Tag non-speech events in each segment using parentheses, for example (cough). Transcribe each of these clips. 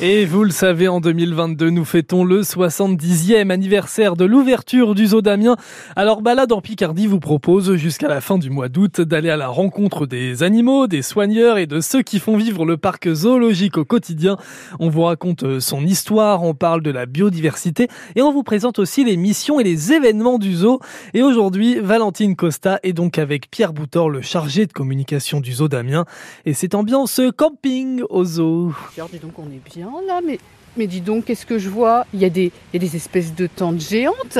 Et vous le savez, en 2022, nous fêtons le 70e anniversaire de l'ouverture du zoo d'Amiens. Alors Balade en Picardie vous propose jusqu'à la fin du mois d'août d'aller à la rencontre des animaux, des soigneurs et de ceux qui font vivre le parc zoologique au quotidien. On vous raconte son histoire, on parle de la biodiversité et on vous présente aussi les missions et les événements du zoo. Et aujourd'hui, Valentine Costa est donc avec Pierre Boutor, le chargé de communication du zoo d'Amiens. Et c'est ambiance camping au zoo. Dis donc on est bien là, mais, mais dis donc, qu'est-ce que je vois? Il y, a des, il y a des espèces de tentes géantes.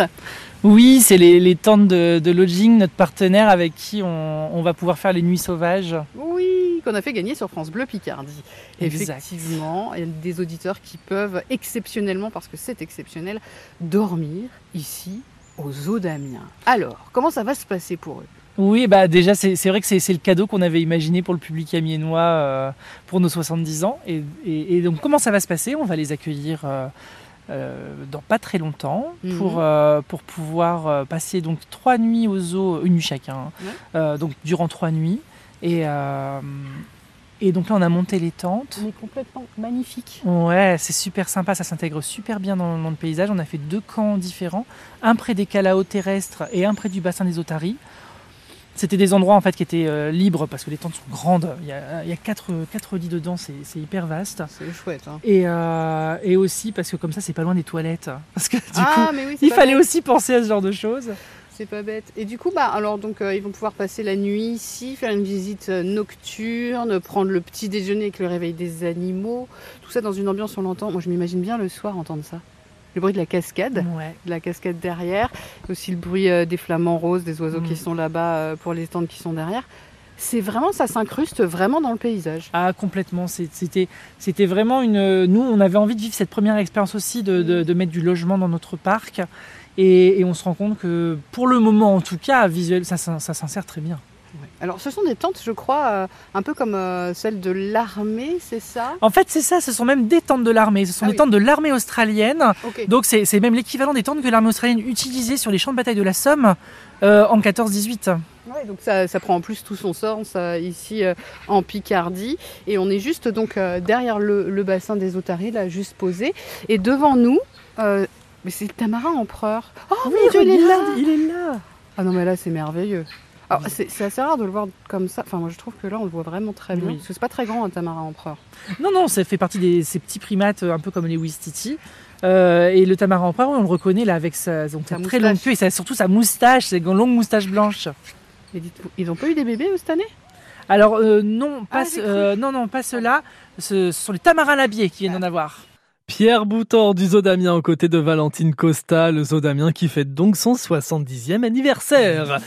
Oui, c'est les, les tentes de, de Lodging, notre partenaire avec qui on, on va pouvoir faire les nuits sauvages. Oui, qu'on a fait gagner sur France Bleu Picardie. Exact. Effectivement, il y a des auditeurs qui peuvent exceptionnellement, parce que c'est exceptionnel, dormir ici au zoo d'Amiens. Alors, comment ça va se passer pour eux? Oui, bah déjà c'est vrai que c'est le cadeau qu'on avait imaginé pour le public amiénois euh, pour nos 70 ans. Et, et- et donc comment ça va se passer? On va les accueillir euh, euh, dans pas très longtemps Mhm. pour, euh, pour pouvoir euh, passer donc trois nuits au zoo, une nuit chacun, hein. Donc durant trois nuits. Et, et donc là on a monté les tentes. On est complètement magnifique. Ouais, c'est super sympa, ça s'intègre super bien dans, dans le paysage. On a fait deux camps différents, un près des calaos terrestres et un près du bassin des otaries. C'était des endroits en fait qui étaient euh, libres parce que les tentes sont grandes. Il y a, il y a quatre, quatre lits dedans, c'est c'est hyper vaste. C'est chouette. Hein. Et, euh, et aussi parce que comme ça, c'est pas loin des toilettes. (laughs) Parce que du ah, coup, mais oui, c'est il fallait bête. aussi penser à ce genre de choses. C'est pas bête. Et du coup, bah, alors donc euh, ils vont pouvoir passer la nuit ici, faire une visite nocturne, prendre le petit déjeuner avec le réveil des animaux, tout ça dans une ambiance on l'entend. Moi, je m'imagine bien le soir entendre ça. Le bruit de la cascade, Ouais. de la cascade derrière, aussi le bruit euh, des flamants roses, des oiseaux Mm. qui sont là-bas euh, pour les stands qui sont derrière. C'est vraiment, ça s'incruste vraiment dans le paysage. Ah complètement, c'était c'était vraiment une... Nous, on avait envie de vivre cette première expérience aussi, de, de- de mettre du logement dans notre parc. Et, et on se rend compte que, pour le moment en tout cas, visuel, ça, s'in- ça s'insère très bien. Alors, ce sont des tentes, je crois, euh, un peu comme euh, celles de l'armée, c'est ça? En fait, c'est ça, ce sont même des tentes de l'armée. Ce sont Ah des oui. tentes de l'armée australienne. Donc c'est même l'équivalent des tentes que l'armée australienne utilisait sur les champs de bataille de la Somme euh, en 14-18. Ouais, donc ça, ça prend en plus tout son sens ici en Picardie. Et on est juste donc derrière le, le bassin des Otaries, là, juste posé. Et devant nous, mais c'est le tamarin empereur. Oh mon Dieu, il est là il est là Ah non, mais là, c'est merveilleux. Alors, c'est c'est assez rare de le voir comme ça. Enfin, moi, je trouve que là, on le voit vraiment très bien. Oui. Parce que c'est pas très grand, un tamarin empereur. Non, non, ça fait partie de ces petits primates euh, un peu comme les Wistiti. Euh, et le tamarin empereur, oui, on le reconnaît là avec sa, donc, Sa sa très moustache. longue queue et sa- surtout sa moustache, ses longues moustaches blanches. Et dites-vous, ils ont pas eu des bébés cette année? Alors euh, non, pas, Ah, cru. euh, non, non, pas ceux-là. Ce, ce sont les tamarins labiers qui viennent d'en avoir. Pierre Boutor du Zoo d'Amiens aux côtés de Valentine Costa, le Zoo d'Amiens qui fête donc son 70e anniversaire.